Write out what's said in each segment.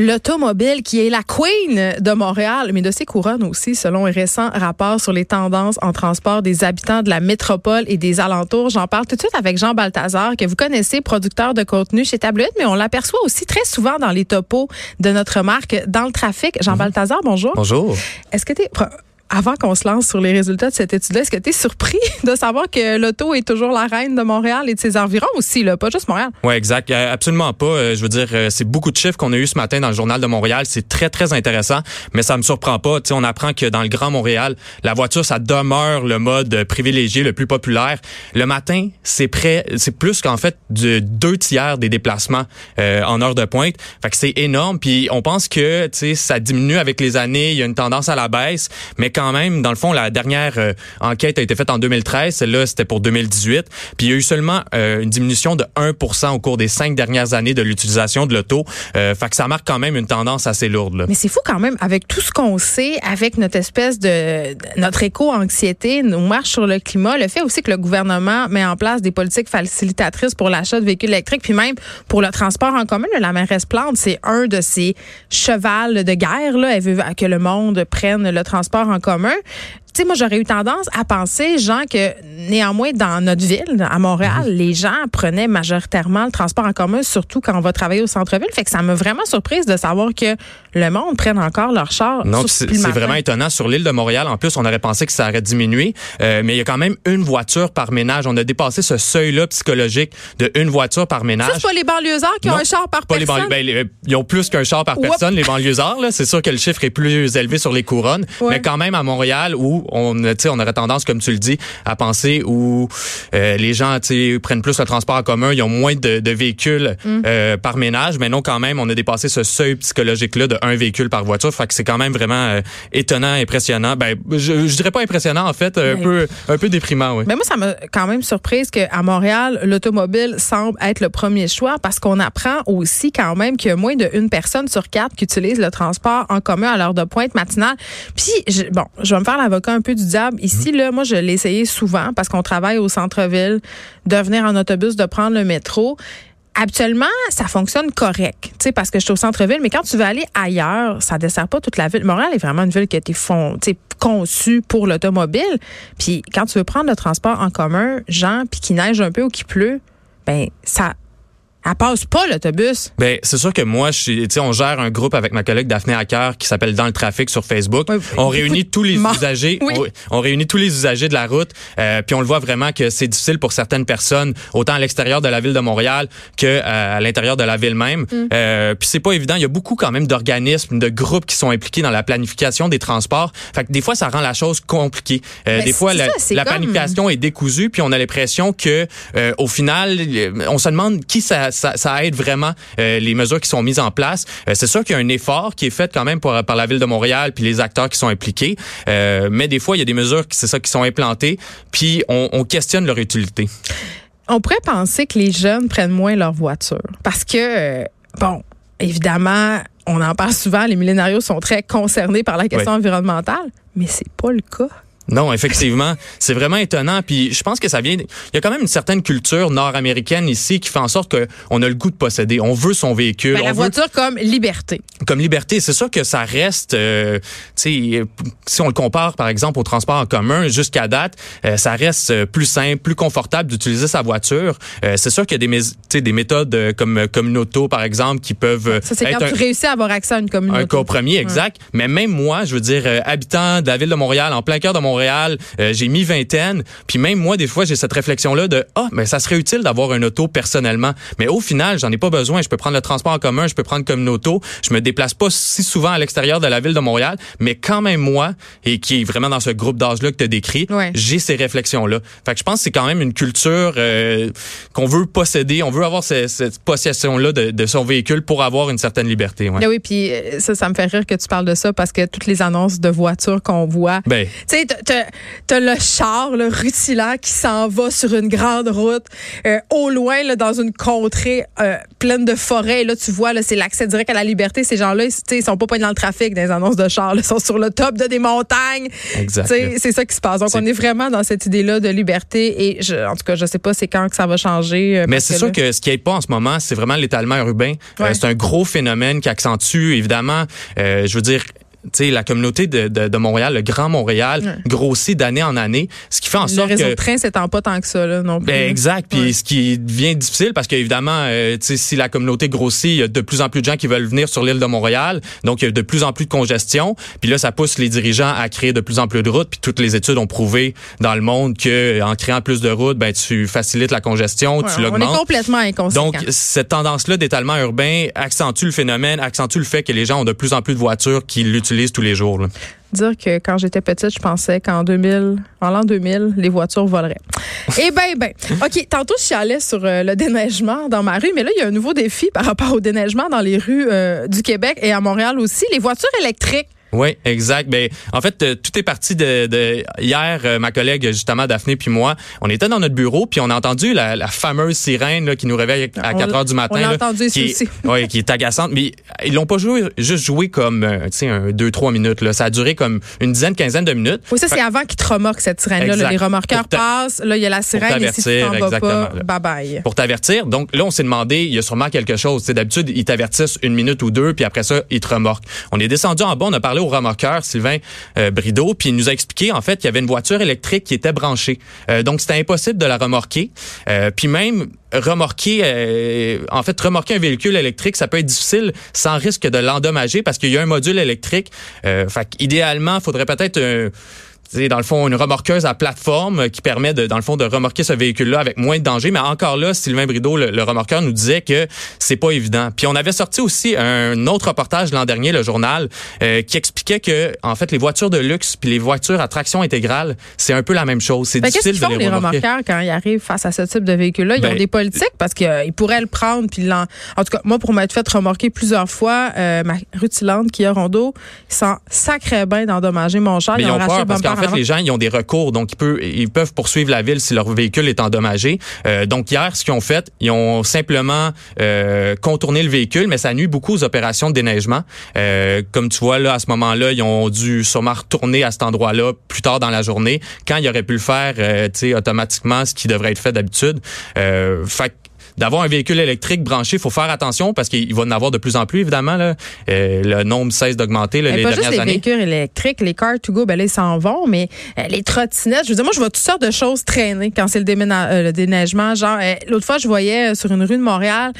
L'automobile qui est la queen de Montréal, mais de ses couronnes aussi, selon un récent rapport sur les tendances en transport des habitants de la métropole et des alentours. J'en parle tout de suite avec Jean Balthazar, que vous connaissez, producteur de contenu chez Tabloïd, mais on l'aperçoit aussi très souvent dans les topos de notre marque dans le trafic. Jean Balthazar, bonjour. Bonjour. Est-ce que tu avant qu'on se lance sur les résultats de cette étude-là, est-ce que tu es surpris de savoir que l'auto est toujours la reine de Montréal et de ses environs aussi, là, pas juste Montréal? Oui, exact. Euh, absolument pas. Euh, je veux dire, euh, c'est beaucoup de chiffres qu'on a eu ce matin dans le journal de Montréal. C'est très, très intéressant, mais ça me surprend pas. sais, on apprend que dans le Grand Montréal, la voiture, ça demeure le mode privilégié, le plus populaire. Le matin, c'est près, c'est plus qu'en fait de deux tiers des déplacements en heure de pointe. Fait que c'est énorme. Puis on pense que ça diminue avec les années. Il y a une tendance à la baisse, mais même, dans le fond, la dernière euh, enquête a été faite en 2013. Celle-là, c'était pour 2018. Puis il y a eu seulement euh, une diminution de 1 au cours des cinq dernières années de l'utilisation de l'auto. Euh, fait que ça marque quand même une tendance assez lourde. Là. Mais c'est fou quand même, avec tout ce qu'on sait, avec notre espèce de... notre éco-anxiété, nos marches sur le climat, le fait aussi que le gouvernement met en place des politiques facilitatrices pour l'achat de véhicules électriques, puis même pour le transport en commun. la mairesse Plante, c'est un de ses chevals de guerre. Là. Elle veut que le monde prenne le transport en commun commun tu sais, moi, j'aurais eu tendance à penser, Jean, que néanmoins, dans notre ville, à Montréal, mhm. les gens prenaient majoritairement le transport en commun, surtout quand on va travailler au centre-ville. Fait que ça m'a vraiment surprise de savoir que le monde prenne encore leur char. Non, c'est vraiment étonnant. Sur l'île de Montréal, en plus, on aurait pensé que ça aurait diminué, euh, mais il y a quand même une voiture par ménage. On a dépassé ce seuil-là psychologique de une voiture par ménage. Ça, c'est pas les banlieusards qui ont un char par personne? Les ben, ils ont plus qu'un char par personne, les banlieusards. C'est sûr que le chiffre est plus élevé sur les couronnes, mais quand même à Montréal, où on, on aurait tendance, comme tu le dis, à penser où euh, les gens prennent plus le transport en commun, ils ont moins de, véhicules mm. euh, par ménage, mais non, quand même, on a dépassé ce seuil psychologique-là de un véhicule par voiture. Fait que c'est quand même vraiment euh, étonnant, impressionnant. Ben, je, je dirais pas impressionnant, en fait, un peu un peu déprimant, oui. Mais moi, ça m'a quand même surprise qu'à Montréal, l'automobile semble être le premier choix parce qu'on apprend aussi quand même qu'il y a moins d'une personne sur quatre qui utilise le transport en commun à l'heure de pointe matinale. Puis, bon, je vais me faire l'avocat un peu du diable. Ici, là, moi, je l'ai essayé souvent parce qu'on travaille au centre-ville, de venir en autobus, de prendre le métro. Habituellement, ça fonctionne correct, tu sais, parce que je suis au centre-ville, mais quand tu veux aller ailleurs, ça dessert pas toute la ville. Montréal est vraiment une ville qui a été conçue pour l'automobile. Puis quand tu veux prendre le transport en commun, Jean, puis qu'il neige un peu ou qu'il pleut, ben ça elle passe pas l'autobus. Ben c'est sûr que moi, je on gère un groupe avec ma collègue Daphné Hacker qui s'appelle Dans le trafic sur Facebook. on réunit tous les usagers, on, réunit tous les usagers de la route, euh, puis on le voit vraiment que c'est difficile pour certaines personnes, autant à l'extérieur de la ville de Montréal que euh, à l'intérieur de la ville même. Mm. Euh, puis c'est pas évident. Il y a beaucoup quand même d'organismes, de groupes qui sont impliqués dans la planification des transports. Fait que des fois, ça rend la chose compliquée. Euh, ben, des fois, la, la planification est décousue, puis on a l'impression que au final, on se demande qui ça ça, aide vraiment euh, les mesures qui sont mises en place. Euh, c'est sûr qu'il y a un effort qui est fait quand même par, par la ville de Montréal puis les acteurs qui sont impliqués, euh, mais des fois il y a des mesures c'est ça qui sont implantées puis on, on questionne leur utilité. On pourrait penser que les jeunes prennent moins leur voiture parce que bon évidemment on en parle souvent, les millénarios sont très concernés par la question environnementale, mais c'est pas le cas. Non, effectivement, c'est vraiment étonnant. Puis je pense que ça vient. Il y a quand même une certaine culture nord-américaine ici qui fait en sorte qu'on a le goût de posséder. On veut son véhicule. Ben, la voiture comme liberté. Comme liberté, c'est sûr que ça reste. Euh, tu sais, si on le compare par exemple au transport en commun jusqu'à date, euh, ça reste plus simple, plus confortable d'utiliser sa voiture. Euh, c'est sûr qu'il y a des, des méthodes comme comme une auto par exemple qui peuvent. Ça c'est quand tu réussis à avoir accès à une communauté. Un compromis, exact. Mais même moi, je veux dire, habitant de la ville de Montréal, en plein cœur de Montréal Montréal, euh, j'ai mis vingtaine. Puis même moi, des fois, j'ai cette réflexion-là de ah, mais ça serait utile d'avoir un auto personnellement. Mais au final, j'en ai pas besoin. Je peux prendre le transport en commun, je peux prendre comme une auto. Je me déplace pas si souvent à l'extérieur de la ville de Montréal, mais quand même moi, et qui est vraiment dans ce groupe d'âge-là que tu décrit, j'ai ces réflexions-là. Fait que je pense que c'est quand même une culture euh, qu'on veut posséder. On veut avoir cette, cette possession-là de, de, son véhicule pour avoir une certaine liberté. Ouais. oui, puis euh, ça, ça me fait rire que tu parles de ça parce que toutes les annonces de voitures qu'on voit, ben. tu sais, t'as le char, le rutilant qui s'en va sur une grande route, euh, au loin, là, dans une contrée euh, pleine de forêts. Là, tu vois, là, c'est l'accès direct à la liberté. Ces gens-là, ils sont pas pas dans le trafic des annonces de char. Ils sont sur le top de des montagnes. C'est ça qui se passe. Donc, on est vraiment dans cette idée-là de liberté. Et je, en tout cas, je sais pas c'est quand que ça va changer. Mais c'est sûr que ce qui est pas en ce moment, c'est vraiment l'étalement urbain. c'est un gros phénomène qui accentue, évidemment, je veux dire, sais, la communauté de, de, de, Montréal, le Grand Montréal, grossit d'année en année, ce qui fait en sorte que... Le réseau de train s'étend pas tant que ça, là, non plus. Ben, exact. Puis ce qui devient difficile, parce qu'évidemment, euh, si la communauté grossit, il y a de plus en plus de gens qui veulent venir sur l'île de Montréal, donc il y a de plus en plus de congestion. Puis là, ça pousse les dirigeants à créer de plus en plus de routes. Puis toutes les études ont prouvé dans le monde que en créant plus de routes, ben tu facilites la congestion, tu l'augmentes. On est complètement inconséquent. Donc cette tendance-là d'étalement urbain accentue le phénomène, accentue le fait que les gens ont de plus en plus de voitures qui l'utilisent tous dire que quand j'étais petite, je pensais qu'en 2000, en l'an 2000, les voitures voleraient. Eh ben, ben. OK, tantôt, je allée sur euh, le déneigement dans ma rue, mais là, il y a un nouveau défi par rapport au déneigement dans les rues euh, du Québec et à Montréal aussi. Les voitures électriques. Oui, exact. Ben, en fait, euh, tout est parti de, de hier. Euh, ma collègue justement Daphné puis moi, on était dans notre bureau puis on a entendu la, la fameuse sirène là, qui nous réveille à 4 heures du matin. On a entendu qui, aussi. Oui, qui est agaçante. Mais ils l'ont pas joué, juste joué comme, euh, tu sais, un deux trois minutes. Là, ça a duré comme une dizaine, quinzaine de minutes. Oui, ça c'est avant qu'ils te remorquent cette sirène-là. Les remorqueurs passent. Là, il y a la sirène. Et si tu t'en pas, bye bye. Pour t'avertir. Donc là, on s'est demandé, il y a sûrement quelque chose. D'habitude, ils t'avertissent une minute ou deux, puis après ça, ils te remorquent. On est descendu en bas, on a parlé aux remorqueurs. Sylvain euh, Brideau, puis il nous a expliqué en fait qu'il y avait une voiture électrique qui était branchée. Euh, donc c'était impossible de la remorquer. Euh, puis même remorquer, en fait, remorquer un véhicule électrique, ça peut être difficile sans risque de l'endommager parce qu'il y a un module électrique. Euh, fait idéalement, il faudrait peut-être c'est dans le fond une remorqueuse à plateforme qui permet de dans le fond de remorquer ce véhicule-là avec moins de danger. Mais encore là, Sylvain Brideau, le, remorqueur, nous disait que c'est pas évident. Puis on avait sorti aussi un autre reportage l'an dernier, le journal, euh, qui expliquait que en fait les voitures de luxe puis les voitures à traction intégrale, c'est un peu la même chose. C'est difficile qu'est-ce qu'ils font, les, remorqueurs quand ils arrivent face à ce type de véhicule-là? Ils ont ben, des politiques parce qu'ils euh, pourraient le prendre puis en... en tout cas moi pour m'être fait remorquer plusieurs fois, euh, ma rutilante qui a Rondo, sont sacré bien d'endommager mon char. ils, ont, peur parce qu'en fait les gens ils ont des recours donc ils peuvent ils peuvent poursuivre la ville si leur véhicule est endommagé. Euh, donc hier ce qu'ils ont fait, ils ont simplement euh, contourné le véhicule mais ça nuit beaucoup aux opérations de déneigement. Euh, comme tu vois là à ce moment-là, ils ont dû sûrement retourner à cet endroit-là plus tard dans la journée quand ils auraient pu le faire euh, tu sais automatiquement ce qui devrait être fait d'habitude. Euh, fait d'avoir un véhicule électrique branché, il faut faire attention parce qu'il va en avoir de plus en plus, évidemment. Là. Euh, le nombre cesse d'augmenter les pas dernières juste les véhicules électriques, les cars to go, ben là, ils s'en vont, mais euh, les trottinettes, je veux dire, moi, je vois toutes sortes de choses traîner quand c'est le, euh, le, déneigement. Genre, l'autre fois, je voyais sur une rue de Montréal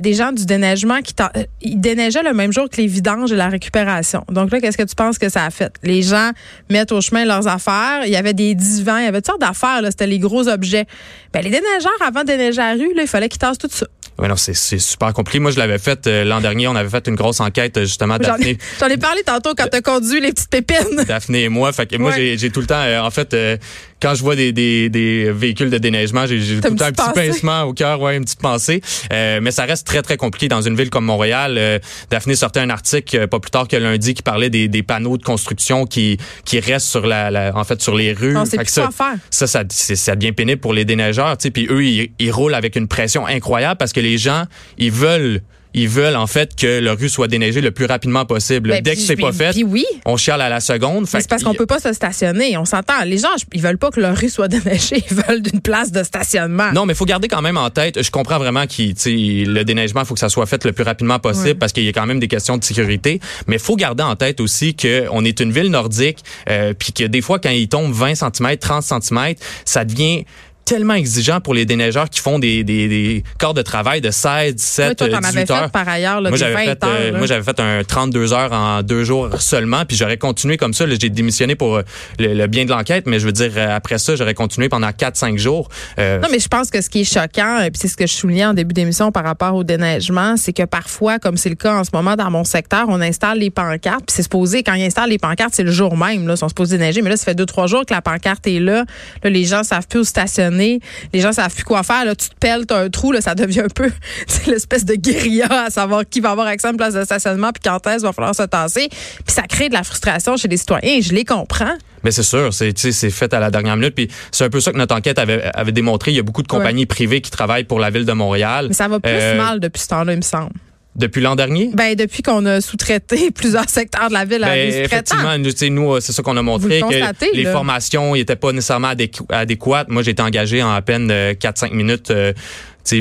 des gens du déneigement qui ils déneigeaient le même jour que les vidanges et la récupération. Donc là, qu'est-ce que tu penses que ça a fait? Les gens mettent au chemin leurs affaires. Il y avait des divans, il y avait toutes sortes d'affaires. C'était les gros objets. Ben, les déneigeurs, avant de déneiger la rue, là, il fallait tout ça. Ouais, non, c'est, super compliqué. Moi, je l'avais fait euh, l'an dernier. On avait fait une grosse enquête, justement, Daphné. J'en ai, parlé tantôt quand tu as conduit les petites pépines. Daphné et moi. Fait que moi, j'ai, tout le temps, euh, en fait, euh, quand je vois des, des, des véhicules de déneigement, j'ai, tout le temps un petit pincement au cœur, ouais, une petite pensée. mais ça reste très, très compliqué dans une ville comme Montréal. Daphné sortait un article pas plus tard que lundi qui parlait des, des panneaux de construction qui, qui restent sur la, en fait, sur les rues. Non, c'est ça, faire. ça, ça, ça devient pénible pour les déneigeurs, tu sais. Puis eux, ils, ils roulent avec une pression incroyable parce que les gens, ils veulent ils veulent en fait que le rue soit déneigée le plus rapidement possible. Ben, Dès que c'est pas fait, oui. on chiale à la seconde. C'est parce qu'on peut pas se stationner. On s'entend. Les gens, ils veulent pas que leur rue soit déneigée. Ils veulent d'une place de stationnement. Non, mais il faut garder quand même en tête. Je comprends vraiment que le déneigement, il faut que ça soit fait le plus rapidement possible parce qu'il y a quand même des questions de sécurité. Mais il faut garder en tête aussi qu'on est une ville nordique, euh, puis que des fois, quand il tombe 20 cm, 30 cm, ça devient tellement exigeant pour les déneigeurs qui font des, des, des corps de travail de 16, 17, oui, toi, 18 avais heures. Fait par ailleurs, là, moi, des 20 j'avais fait, euh, moi, j'avais fait un 32 heures en deux jours seulement, puis j'aurais continué comme ça. J'ai démissionné pour euh, le, le bien de l'enquête, mais je veux dire, euh, après ça, j'aurais continué pendant 4-5 jours. Euh, Non, mais je pense que ce qui est choquant, et puis c'est ce que je soulignais en début d'émission par rapport au déneigement, c'est que parfois, comme c'est le cas en ce moment dans mon secteur, on installe les pancartes, puis c'est supposé, quand ils installent les pancartes, c'est le jour même, là, ils sont supposés déneiger, mais là, ça fait deux, trois jours que la pancarte est là. Là, les gens savent plus où stationner, les gens savent plus quoi faire, là, tu te pelles, t'as un trou, là, ça devient un peu, l'espèce de guérilla à savoir qui va avoir accès à une place de stationnement, puis quand est-ce va falloir se tasser, puis ça crée de la frustration chez les citoyens, et je les comprends. Mais c'est sûr, c'est fait à la dernière minute. Puis c'est un peu ça que notre enquête avait, avait démontré. Il y a beaucoup de compagnies privées qui travaillent pour la ville de Montréal. Mais ça va plus Euh, mal depuis ce temps-là, il me semble. Depuis l'an dernier? Ben, depuis qu'on a sous-traité plusieurs secteurs de la ville à Ben, des sous-traitants. effectivement, nous, tu sais, nous, c'est ça qu'on a montré, Vous que les là. formations n'étaient pas nécessairement adéqu- adéquates. Moi, j'ai été engagé en à peine euh, 4-5 minutes euh, tu sais,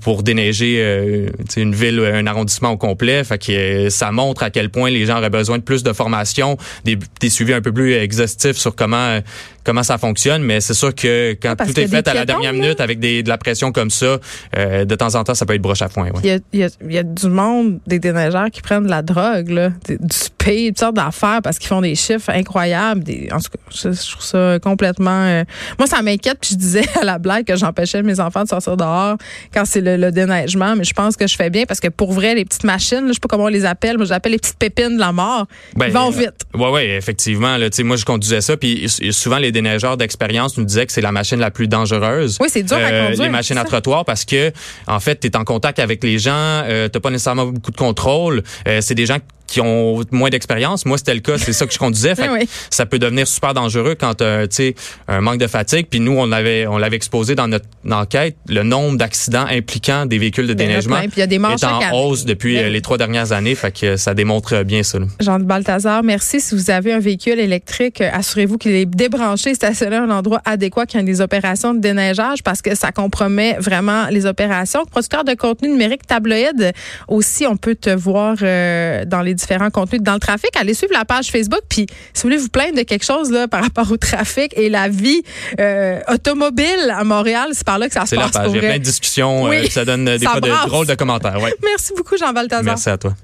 pour déneiger euh, une ville, un arrondissement au complet. Fait que euh, ça montre à quel point les gens auraient besoin de plus de formation, des, des suivis un peu plus exhaustifs sur comment euh, comment ça fonctionne. Mais c'est sûr que quand tout est fait à la dernière là. minute avec des, de la pression comme ça, euh, de temps en temps, ça peut être broche à foin. Ouais. Il y, a, il y a- il y a du monde, des déneigeurs qui prennent de la drogue, là, du spé, toutes sortes d'affaires parce qu'ils font des chiffres incroyables. Des, en tout cas, je, je trouve ça complètement. euh, moi, ça m'inquiète. Puis je disais à la blague que j'empêchais mes enfants de sortir dehors quand c'est le, le déneigement. Mais je pense que je fais bien parce que pour vrai, les petites machines, là, je sais pas comment on les appelle, mais j'appelle les petites pépines de la mort. Ben, ils vont euh, vite. Ouais, ouais, effectivement. Là, tu sais, moi, je conduisais ça, puis souvent les déneigeurs d'expérience nous disaient que c'est la machine la plus dangereuse. Oui, c'est dur à Euh, conduire, Les machines à trottoir parce que en fait, tu es en contact avec les gens, euh, t'as pas nécessairement beaucoup de contrôle. Euh, c'est des gens qui ont moins d'expérience. Moi, c'était le cas, c'est ça que je conduisais. Fait que Oui. ça peut devenir super dangereux quand euh, tu sais un manque de fatigue. Puis nous, on l'avait on l'avait exposé dans notre enquête, le nombre d'accidents impliquant des véhicules de déneigement plein. Puis il y a des morts est en année. hausse depuis euh, les trois dernières années. Fait que ça démontre bien ça. là. Jean de Balthazar, merci. Si vous avez un véhicule électrique, euh, assurez-vous qu'il est débranché, stationné à un endroit adéquat quand il y a des opérations de déneigeage parce que ça compromet vraiment les opérations. Producteur de contenu numérique tabloïd, aussi, on peut te voir euh, dans les différents contenus dans le trafic. Allez suivre la page Facebook. Puis, si vous voulez vous plaindre de quelque chose là, par rapport au trafic et la vie euh, automobile à Montréal, c'est par là que ça se C'est la passe page. Il y a plein de discussions. Oui, euh, ça donne euh, des ça fois brasse. de drôles de commentaires. Ouais. Merci beaucoup, Jean Balthazar. Merci à toi.